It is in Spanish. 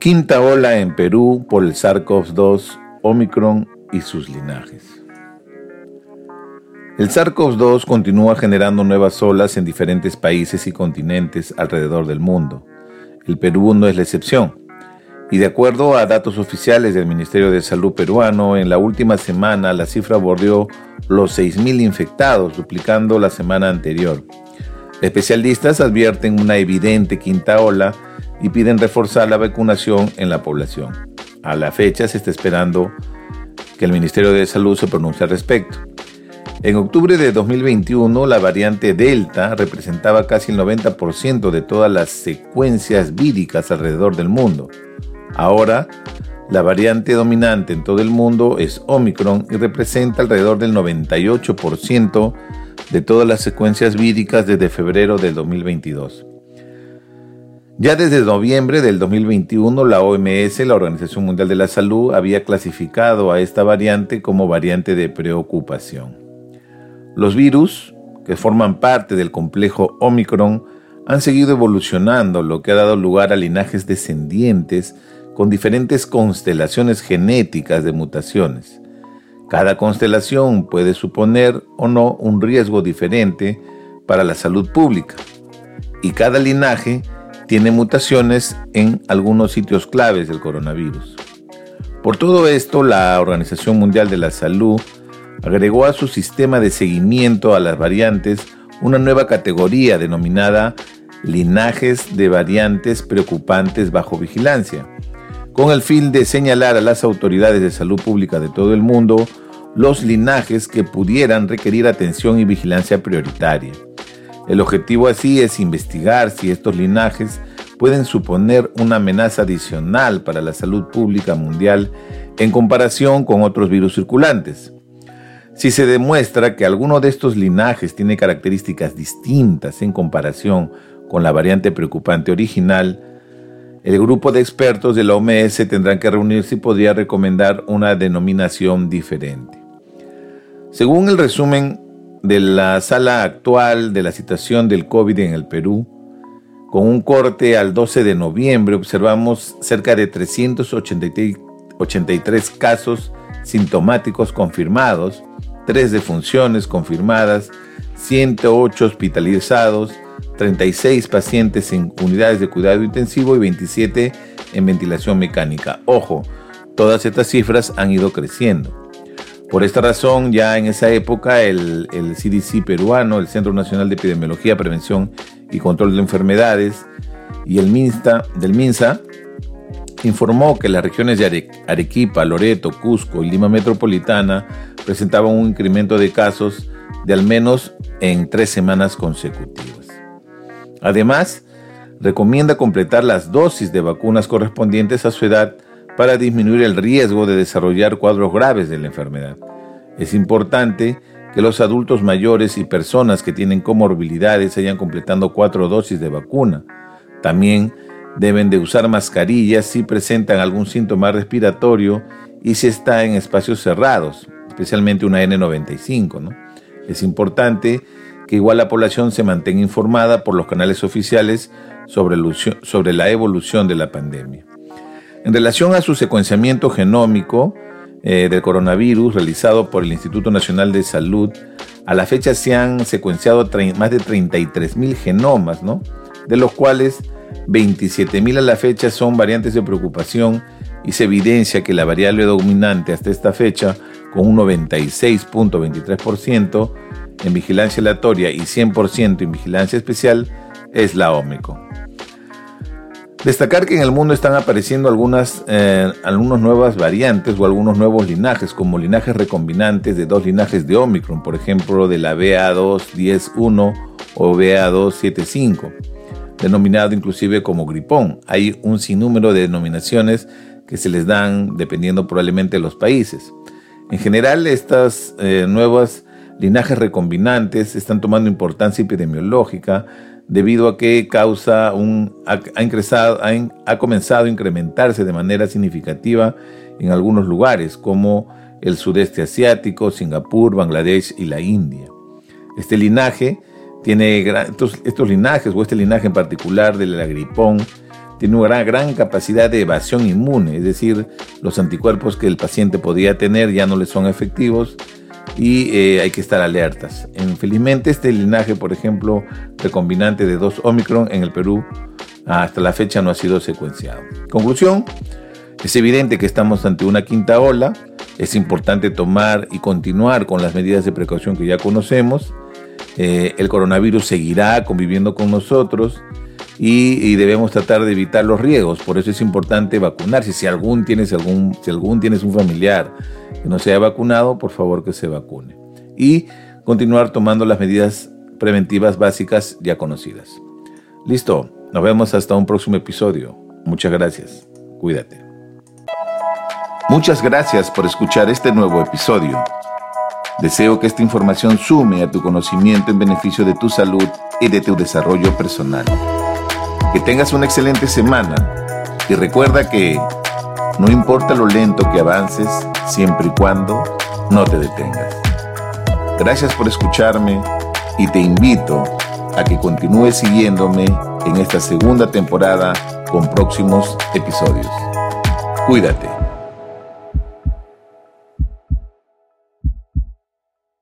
Quinta ola en Perú por el SARS-CoV-2, Omicron y sus linajes. El SARS-CoV-2 continúa generando nuevas olas en diferentes países y continentes alrededor del mundo. El Perú no es la excepción. Y de acuerdo a datos oficiales del Ministerio de Salud peruano, en la última semana la cifra bordeó los 6.000 infectados, duplicando la semana anterior. Especialistas advierten una evidente quinta ola y piden reforzar la vacunación en la población. A la fecha se está esperando que el Ministerio de Salud se pronuncie al respecto. En octubre de 2021, la variante Delta representaba casi el 90% de todas las secuencias víricas alrededor del mundo. Ahora, la variante dominante en todo el mundo es Omicron y representa alrededor del 98% de todas las secuencias víricas desde febrero del 2022. Ya desde noviembre del 2021, la OMS, la Organización Mundial de la Salud, había clasificado a esta variante como variante de preocupación. Los virus, que forman parte del complejo Omicron, han seguido evolucionando, lo que ha dado lugar a linajes descendientes con diferentes constelaciones genéticas de mutaciones. Cada constelación puede suponer o no un riesgo diferente para la salud pública, y cada linaje tiene mutaciones en algunos sitios claves del coronavirus. Por todo esto, la Organización Mundial de la Salud agregó a su sistema de seguimiento a las variantes una nueva categoría denominada linajes de variantes preocupantes bajo vigilancia, con el fin de señalar a las autoridades de salud pública de todo el mundo los linajes que pudieran requerir atención y vigilancia prioritaria. El objetivo así es investigar si estos linajes pueden suponer una amenaza adicional para la salud pública mundial en comparación con otros virus circulantes. Si se demuestra que alguno de estos linajes tiene características distintas en comparación con la variante preocupante original, el grupo de expertos de la OMS tendrán que reunirse y podría recomendar una denominación diferente. Según el resumen de la sala actual de la situación del COVID en el Perú, con un corte al 12 de noviembre observamos cerca de 383 casos sintomáticos confirmados, 3 defunciones confirmadas, 108 hospitalizados, 36 pacientes en unidades de cuidado intensivo y 27 en ventilación mecánica. Ojo, todas estas cifras han ido creciendo. Por esta razón, ya en esa época, el, CDC peruano, el Centro Nacional de Epidemiología, Prevención y Control de Enfermedades, y el del MINSA, informó que las regiones de Arequipa, Loreto, Cusco y Lima Metropolitana presentaban un incremento de casos de al menos en tres semanas consecutivas. Además, recomienda completar las dosis de vacunas correspondientes a su edad para disminuir el riesgo de desarrollar cuadros graves de la enfermedad. Es importante que los adultos mayores y personas que tienen comorbilidades hayan completado cuatro dosis de vacuna. También deben de usar mascarillas si presentan algún síntoma respiratorio y si está en espacios cerrados, especialmente una N95. Es importante que igual la población se mantenga informada por los canales oficiales sobre la evolución de la pandemia. En relación a su secuenciamiento genómico eh, del coronavirus realizado por el Instituto Nacional de Salud, a la fecha se han secuenciado más de 33.000 genomas, ¿no? de los cuales 27.000 a la fecha son variantes de preocupación y se evidencia que la variable dominante hasta esta fecha, con un 96.23% en vigilancia aleatoria y 100% en vigilancia especial, es la Omicron. Destacar que en el mundo están apareciendo algunas, eh, nuevas variantes o algunos nuevos linajes, como linajes recombinantes de dos linajes de Omicron, por ejemplo de la BA2.10.1 o BA275, denominado inclusive como gripón. Hay un sinnúmero de denominaciones que se les dan dependiendo probablemente de los países. En general, estas eh, nuevas linajes recombinantes están tomando importancia epidemiológica debido a que causa un, ha, ha, comenzado a incrementarse de manera significativa en algunos lugares como el sudeste asiático, Singapur, Bangladesh y la India. Este linaje tiene estos, estos linajes o este linaje en particular del agripón tiene una gran, capacidad de evasión inmune, es decir, los anticuerpos que el paciente podía tener ya no le son efectivos y eh, hay que estar alertas. Infelizmente este linaje, por ejemplo, recombinante de 2 Omicron en el Perú hasta la fecha no ha sido secuenciado. Conclusión, es evidente que estamos ante una quinta ola, es importante tomar y continuar con las medidas de precaución que ya conocemos, eh, el coronavirus seguirá conviviendo con nosotros, y, debemos tratar de evitar los riesgos. Por eso es importante vacunarse. Si algún tienes algún, si algún tienes un familiar que no se haya vacunado, por favor que se vacune. Y continuar tomando las medidas preventivas básicas ya conocidas. Listo, nos vemos hasta un próximo episodio. Muchas gracias. Cuídate. Muchas gracias por escuchar este nuevo episodio. Deseo que esta información sume a tu conocimiento en beneficio de tu salud y de tu desarrollo personal. Que tengas una excelente semana y recuerda que no importa lo lento que avances, siempre y cuando no te detengas. Gracias por escucharme y te invito a que continúes siguiéndome en esta segunda temporada con próximos episodios. Cuídate.